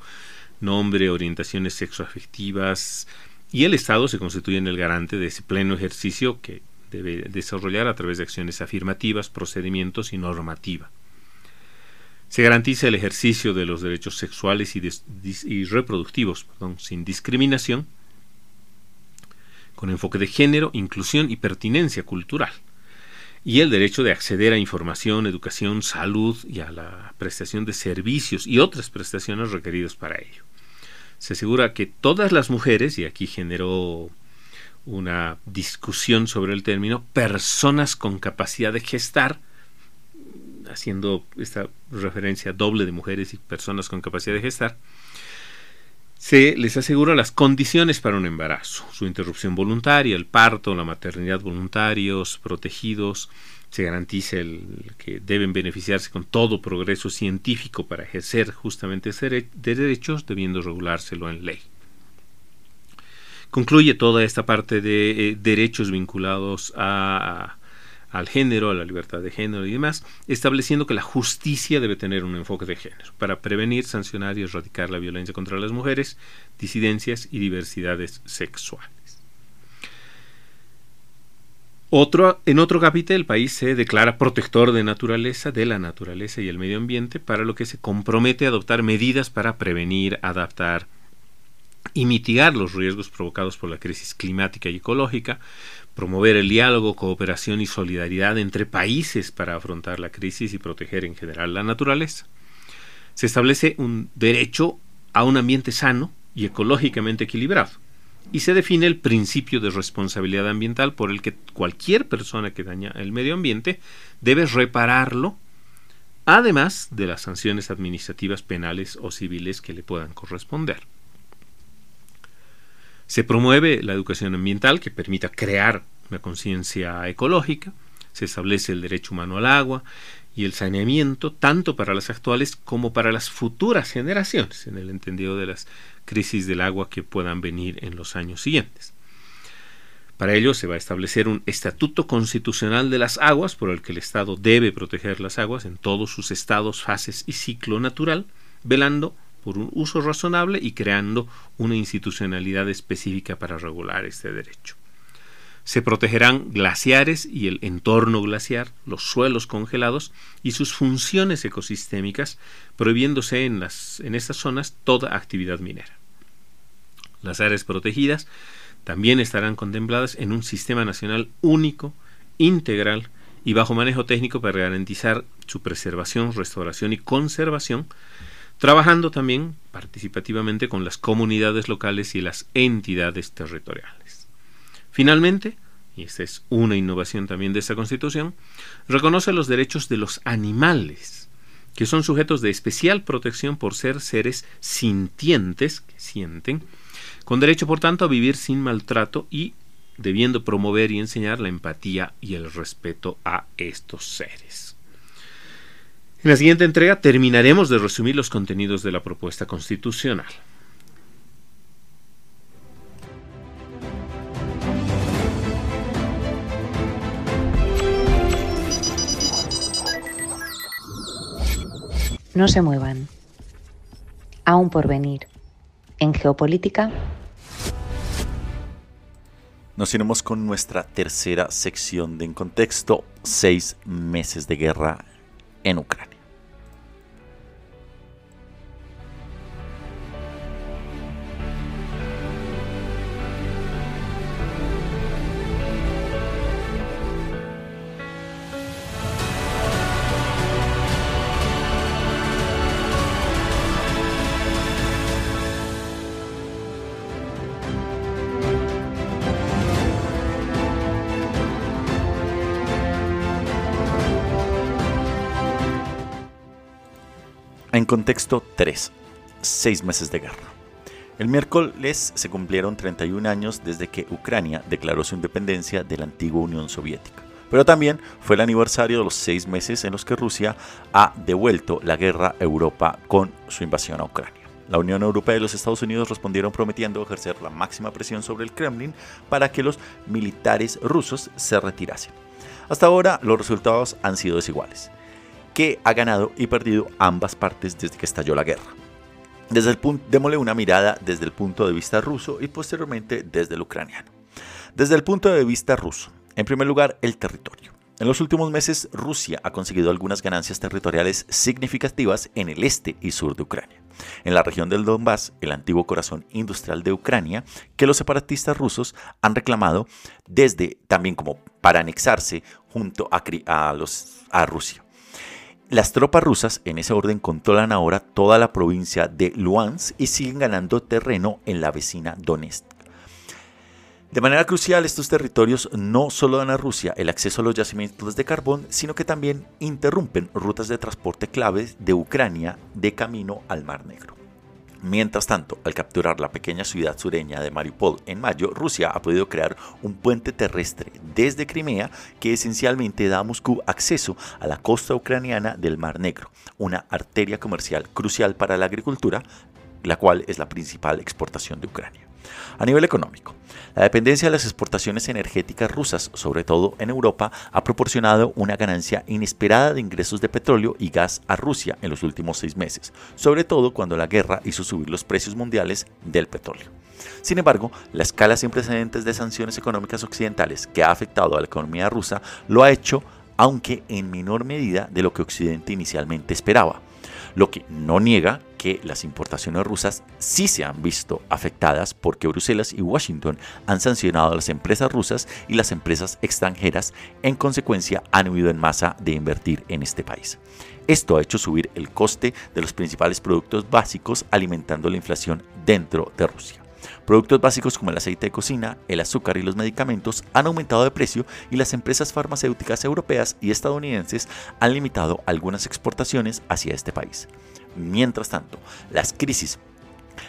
nombre, orientaciones sexoafectivas, y el Estado se constituye en el garante de ese pleno ejercicio que debe desarrollar a través de acciones afirmativas, procedimientos y normativa. Se garantiza el ejercicio de los derechos sexuales y, reproductivos sin discriminación con enfoque de género, inclusión y pertinencia cultural, y el derecho de acceder a información, educación, salud y a la prestación de servicios y otras prestaciones requeridas para ello. Se asegura que todas las mujeres, y aquí generó una discusión sobre el término, personas con capacidad de gestar, haciendo esta referencia doble de mujeres y personas con capacidad de gestar, se les asegura las condiciones para un embarazo, su interrupción voluntaria, el parto, la maternidad voluntarios, protegidos, se garantiza el, que deben beneficiarse con todo progreso científico para ejercer justamente ese derechos, debiendo regulárselo en ley. Concluye toda esta parte de eh, derechos vinculados a al género, a la libertad de género y demás, estableciendo que la justicia debe tener un enfoque de género para prevenir, sancionar y erradicar la violencia contra las mujeres, disidencias y diversidades sexuales. Otro, en otro capítulo, el país se declara protector de naturaleza, de la naturaleza y el medio ambiente, para lo que se compromete a adoptar medidas para prevenir, adaptar y mitigar los riesgos provocados por la crisis climática y ecológica, promover el diálogo, cooperación y solidaridad entre países para afrontar la crisis y proteger en general la naturaleza. Se establece un derecho a un ambiente sano y ecológicamente equilibrado. Y se define el principio de responsabilidad ambiental por el que cualquier persona que daña el medio ambiente debe repararlo, además de las sanciones administrativas penales o civiles que le puedan corresponder. Se promueve la educación ambiental que permita crear una conciencia ecológica, se establece el derecho humano al agua y el saneamiento tanto para las actuales como para las futuras generaciones, en el entendido de las crisis del agua que puedan venir en los años siguientes. Para ello se va a establecer un estatuto constitucional de las aguas por el que el Estado debe proteger las aguas en todos sus estados, fases y ciclo natural, velando por un uso razonable y creando una institucionalidad específica para regular este derecho. Se protegerán glaciares y el entorno glaciar, los suelos congelados y sus funciones ecosistémicas, prohibiéndose en, las, en estas zonas toda actividad minera. Las áreas protegidas también estarán contempladas en un sistema nacional único, integral y bajo manejo técnico para garantizar su preservación, restauración y conservación, trabajando también participativamente con las comunidades locales y las entidades territoriales. Finalmente, y esta es una innovación también de esta Constitución, reconoce los derechos de los animales, que son sujetos de especial protección por ser seres sintientes, que sienten, con derecho por tanto a vivir sin maltrato y debiendo promover y enseñar la empatía y el respeto a estos seres. En la siguiente entrega terminaremos de resumir los contenidos de la propuesta constitucional. No se muevan. Aún por venir. En geopolítica. Nos iremos con nuestra tercera sección de En Contexto, seis meses de guerra en Ucrania. Contexto 3. Seis meses de guerra. El miércoles se cumplieron 31 años desde que Ucrania declaró su independencia de la antigua Unión Soviética. Pero también fue el aniversario de los seis meses en los que Rusia ha devuelto la guerra a Europa con su invasión a Ucrania. La Unión Europea y los Estados Unidos respondieron prometiendo ejercer la máxima presión sobre el Kremlin para que los militares rusos se retirasen. Hasta ahora los resultados han sido desiguales que ha ganado y perdido ambas partes desde que estalló la guerra. Desde el punto, démosle una mirada desde el punto de vista ruso y posteriormente desde el ucraniano. Desde el punto de vista ruso, en primer lugar, el territorio. En los últimos meses, Rusia ha conseguido algunas ganancias territoriales significativas en el este y sur de Ucrania. En la región del Donbass, el antiguo corazón industrial de Ucrania, que los separatistas rusos han reclamado desde también como para anexarse junto a, a, los, a Rusia. Las tropas rusas en ese orden controlan ahora toda la provincia de Luhansk y siguen ganando terreno en la vecina Donetsk. De manera crucial, estos territorios no solo dan a Rusia el acceso a los yacimientos de carbón, sino que también interrumpen rutas de transporte claves de Ucrania de camino al Mar Negro. Mientras tanto, al capturar la pequeña ciudad sureña de Mariupol en mayo, Rusia ha podido crear un puente terrestre desde Crimea que esencialmente da a Moscú acceso a la costa ucraniana del Mar Negro, una arteria comercial crucial para la agricultura, la cual es la principal exportación de Ucrania. A nivel económico, la dependencia de las exportaciones energéticas rusas, sobre todo en Europa, ha proporcionado una ganancia inesperada de ingresos de petróleo y gas a Rusia en los últimos seis meses, sobre todo cuando la guerra hizo subir los precios mundiales del petróleo. Sin embargo, la escala sin precedentes de sanciones económicas occidentales que ha afectado a la economía rusa lo ha hecho, aunque en menor medida de lo que Occidente inicialmente esperaba lo que no niega que las importaciones rusas sí se han visto afectadas porque Bruselas y Washington han sancionado a las empresas rusas y las empresas extranjeras en consecuencia han huido en masa de invertir en este país. Esto ha hecho subir el coste de los principales productos básicos alimentando la inflación dentro de Rusia. Productos básicos como el aceite de cocina, el azúcar y los medicamentos han aumentado de precio y las empresas farmacéuticas europeas y estadounidenses han limitado algunas exportaciones hacia este país. Mientras tanto, las crisis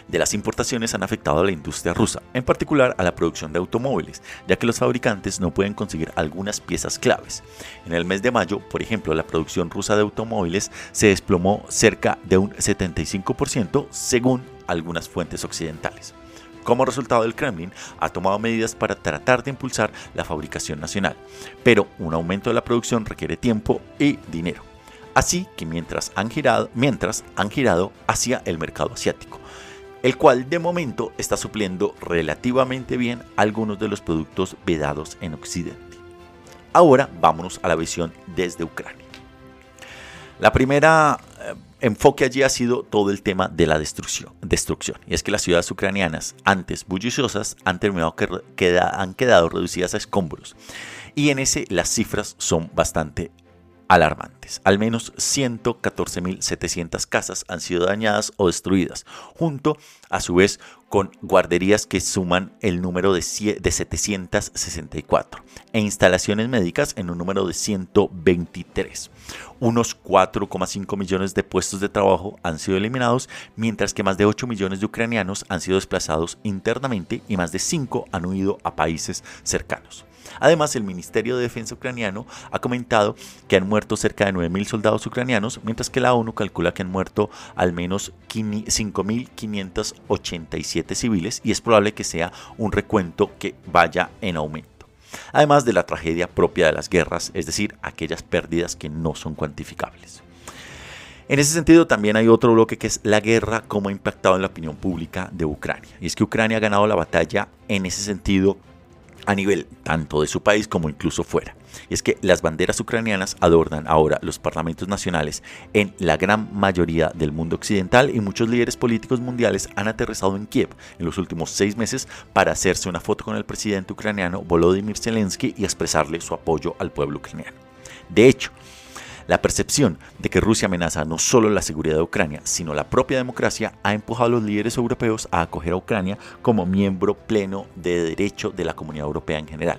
de las importaciones han afectado a la industria rusa, en particular a la producción de automóviles, ya que los fabricantes no pueden conseguir algunas piezas claves. En el mes de mayo, por ejemplo, la producción rusa de automóviles se desplomó cerca de un 75% según algunas fuentes occidentales. Como resultado, el Kremlin ha tomado medidas para tratar de impulsar la fabricación nacional, pero un aumento de la producción requiere tiempo y dinero. Así que mientras han girado, mientras han girado hacia el mercado asiático, el cual de momento está supliendo relativamente bien algunos de los productos vedados en Occidente. Ahora vámonos a la visión desde Ucrania. La primera eh, enfoque allí ha sido todo el tema de la destrucción. destrucción. Y es que las ciudades ucranianas, antes bulliciosas, han, terminado que, han quedado reducidas a escombros. Y en ese las cifras son bastante alarmantes. Al menos 114.700 casas han sido dañadas o destruidas, junto a su vez con guarderías que suman el número de, 764 e instalaciones médicas en un número de 123. Unos 4,5 millones de puestos de trabajo han sido eliminados, mientras que más de 8 millones de ucranianos han sido desplazados internamente y más de 5 han huido a países cercanos. Además, el Ministerio de Defensa ucraniano ha comentado que han muerto cerca de 9.000 soldados ucranianos, mientras que la ONU calcula que han muerto al menos 5.587 civiles y es probable que sea un recuento que vaya en aumento. Además de la tragedia propia de las guerras, es decir, aquellas pérdidas que no son cuantificables. En ese sentido, también hay otro bloque que es la guerra, cómo ha impactado en la opinión pública de Ucrania. Y es que Ucrania ha ganado la batalla en ese sentido a nivel tanto de su país como incluso fuera. Y es que las banderas ucranianas adornan ahora los parlamentos nacionales en la gran mayoría del mundo occidental y muchos líderes políticos mundiales han aterrizado en Kiev en los últimos seis meses para hacerse una foto con el presidente ucraniano Volodymyr Zelensky y expresarle su apoyo al pueblo ucraniano. De hecho, la percepción de que Rusia amenaza no solo la seguridad de Ucrania, sino la propia democracia, ha empujado a los líderes europeos a acoger a Ucrania como miembro pleno de derecho de la comunidad europea en general.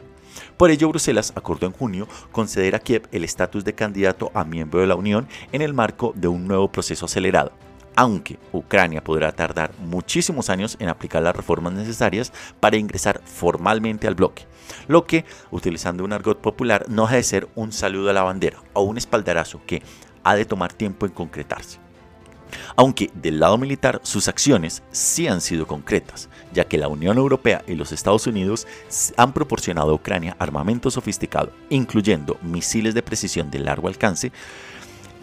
Por ello, Bruselas acordó en junio conceder a Kiev el estatus de candidato a miembro de la Unión en el marco de un nuevo proceso acelerado aunque Ucrania podrá tardar muchísimos años en aplicar las reformas necesarias para ingresar formalmente al bloque, lo que, utilizando un argot popular, no deja de ser un saludo a la bandera o un espaldarazo que ha de tomar tiempo en concretarse. Aunque del lado militar sus acciones sí han sido concretas, ya que la Unión Europea y los Estados Unidos han proporcionado a Ucrania armamento sofisticado, incluyendo misiles de precisión de largo alcance,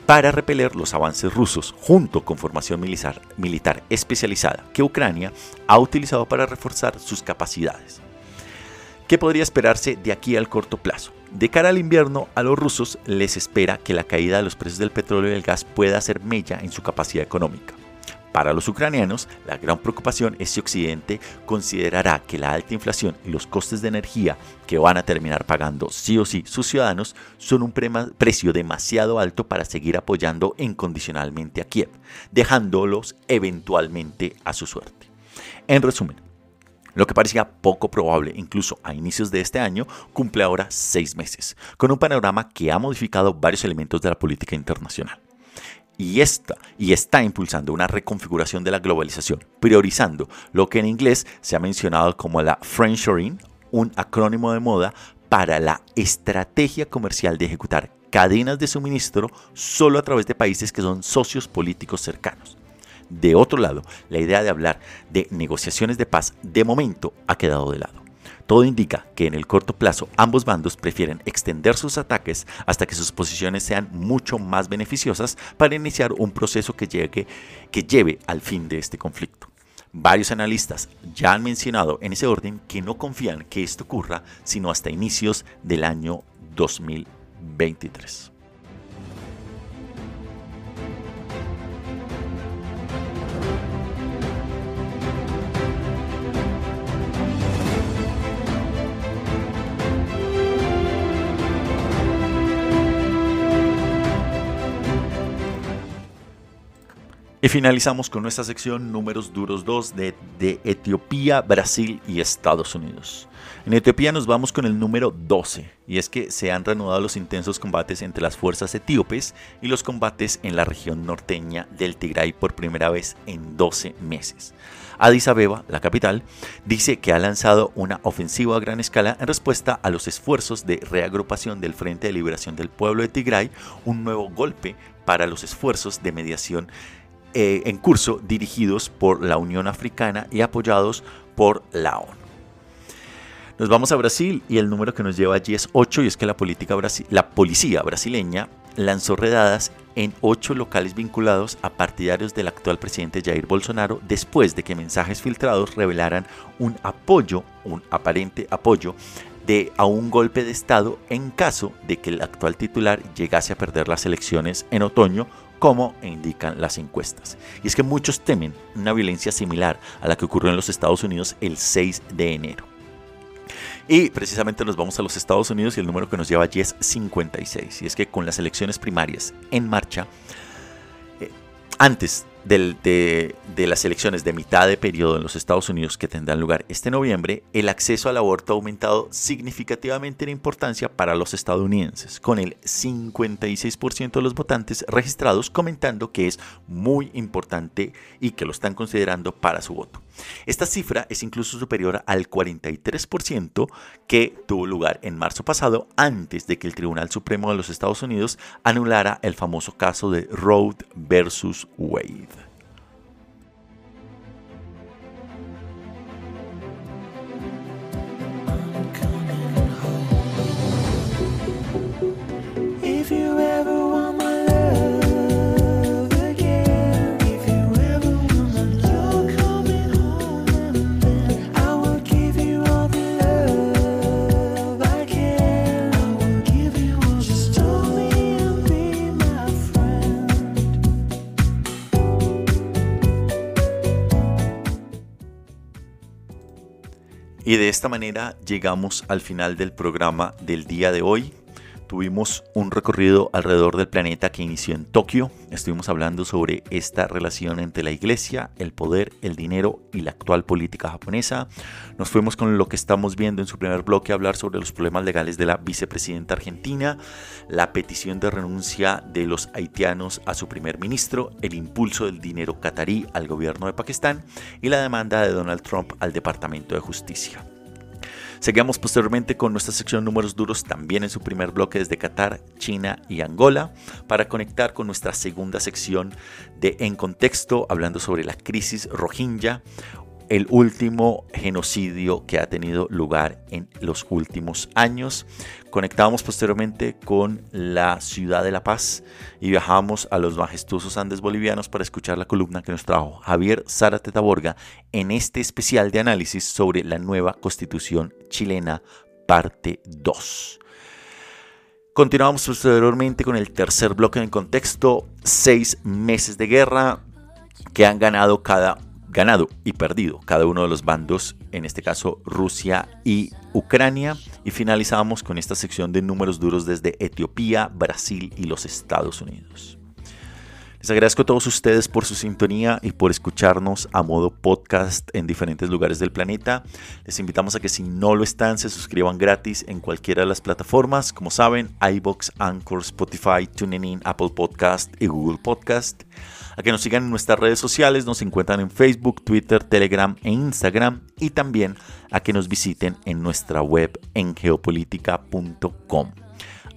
para repeler los avances rusos junto con formación militar, especializada que Ucrania ha utilizado para reforzar sus capacidades. ¿Qué podría esperarse de aquí al corto plazo? De cara al invierno, a los rusos les espera que la caída de los precios del petróleo y del gas pueda hacer mella en su capacidad económica. Para los ucranianos, la gran preocupación es si Occidente considerará que la alta inflación y los costes de energía que van a terminar pagando sí o sí sus ciudadanos son un precio demasiado alto para seguir apoyando incondicionalmente a Kiev, dejándolos eventualmente a su suerte. En resumen, lo que parecía poco probable incluso a inicios de este año, cumple ahora seis meses, con un panorama que ha modificado varios elementos de la política internacional y, esta, y está impulsando una reconfiguración de la globalización, priorizando lo que en inglés se ha mencionado como la friendshoring, un acrónimo de moda para la estrategia comercial de ejecutar cadenas de suministro solo a través de países que son socios políticos cercanos. De otro lado, la idea de hablar de negociaciones de paz de momento ha quedado de lado. Todo indica que en el corto plazo ambos bandos prefieren extender sus ataques hasta que sus posiciones sean mucho más beneficiosas para iniciar un proceso que, lleve al fin de este conflicto. Varios analistas ya han mencionado en ese orden que no confían que esto ocurra sino hasta inicios del año 2023. Y finalizamos con nuestra sección números duros 2 de, de, Etiopía, Brasil y Estados Unidos. En Etiopía nos vamos con el número 12 y es que se han reanudado los intensos combates entre las fuerzas etíopes y los combates en la región norteña del Tigray por primera vez en 12 meses. Addis Abeba, la capital, dice que ha lanzado una ofensiva a gran escala en respuesta a los esfuerzos de reagrupación del Frente de Liberación del Pueblo de Tigray, un nuevo golpe para los esfuerzos de mediación eh, en curso dirigidos por la Unión Africana y apoyados por la ONU. Nos vamos a Brasil y el número que nos lleva allí es 8 y es que la, política la policía brasileña lanzó redadas en ocho locales vinculados a partidarios del actual presidente Jair Bolsonaro después de que mensajes filtrados revelaran un apoyo, un aparente apoyo de, a un golpe de Estado en caso de que el actual titular llegase a perder las elecciones en otoño como indican las encuestas. Y es que muchos temen una violencia similar a la que ocurrió en los Estados Unidos el 6 de enero. Y precisamente nos vamos a los Estados Unidos y el número que nos lleva allí es 56. Y es que con las elecciones primarias en marcha, eh, antes de, las elecciones de mitad de periodo en los Estados Unidos que tendrán lugar este noviembre, el acceso al aborto ha aumentado significativamente en importancia para los estadounidenses, con el 56% de los votantes registrados comentando que es muy importante y que lo están considerando para su voto. Esta cifra es incluso superior al 43% que tuvo lugar en marzo pasado antes de que el Tribunal Supremo de los Estados Unidos anulara el famoso caso de Roe versus Wade. Y de esta manera llegamos al final del programa del día de hoy. Tuvimos un recorrido alrededor del planeta que inició en Tokio. Estuvimos hablando sobre esta relación entre la iglesia, el poder, el dinero y la actual política japonesa. Nos fuimos con lo que estamos viendo en su primer bloque, hablar sobre los problemas legales de la vicepresidenta argentina, la petición de renuncia de los haitianos a su primer ministro, el impulso del dinero catarí al gobierno de Pakistán y la demanda de Donald Trump al Departamento de Justicia. Seguimos posteriormente con nuestra sección números duros también en su primer bloque desde Qatar, China y Angola para conectar con nuestra segunda sección de En Contexto hablando sobre la crisis rohingya, el último genocidio que ha tenido lugar en los últimos años. Conectamos posteriormente con la ciudad de La Paz y viajamos a los majestuosos Andes bolivianos para escuchar la columna que nos trajo Javier Zárate Taborga en este especial de análisis sobre la nueva constitución chilena, parte 2. Continuamos posteriormente con el tercer bloque en contexto, seis meses de guerra que han ganado cada ganado y perdido cada uno de los bandos, en este caso Rusia y Ucrania. Y finalizamos con esta sección de números duros desde Etiopía, Brasil y los Estados Unidos. Les agradezco a todos ustedes por su sintonía y por escucharnos a modo podcast en diferentes lugares del planeta. Les invitamos a que si no lo están, se suscriban gratis en cualquiera de las plataformas. Como saben, iBox, Anchor, Spotify, TuneIn, Apple Podcast y Google Podcast a que nos sigan en nuestras redes sociales, nos encuentran en Facebook, Twitter, Telegram e Instagram y también a que nos visiten en nuestra web en geopolítica.com.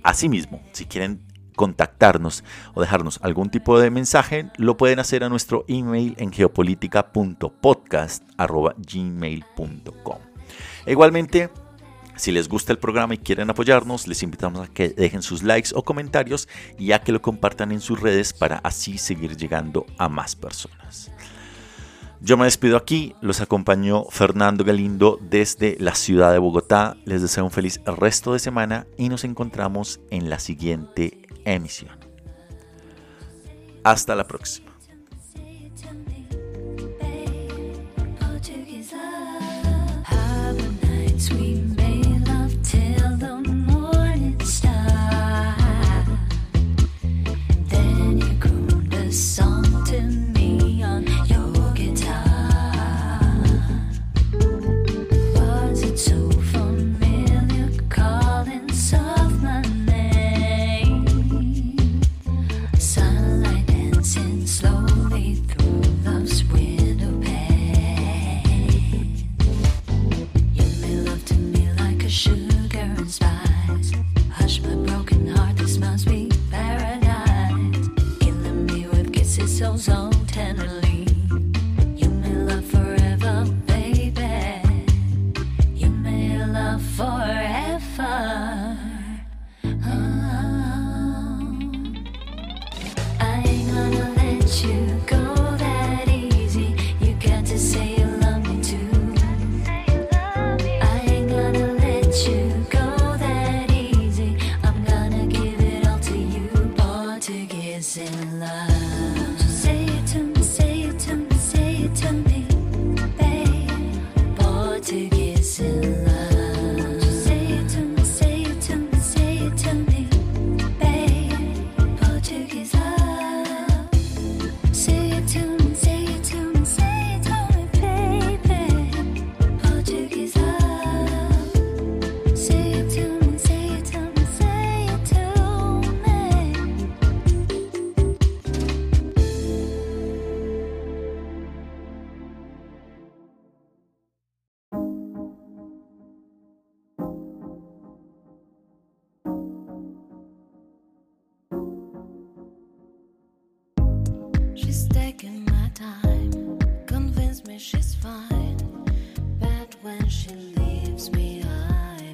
Asimismo, si quieren contactarnos o dejarnos algún tipo de mensaje, lo pueden hacer a nuestro email en geopolítica.podcast.gmail.com. Igualmente, si les gusta el programa y quieren apoyarnos, les invitamos a que dejen sus likes o comentarios y a que lo compartan en sus redes para así seguir llegando a más personas. Yo me despido aquí, los acompañó Fernando Galindo desde la ciudad de Bogotá. Les deseo un feliz resto de semana y nos encontramos en la siguiente emisión. Hasta la próxima.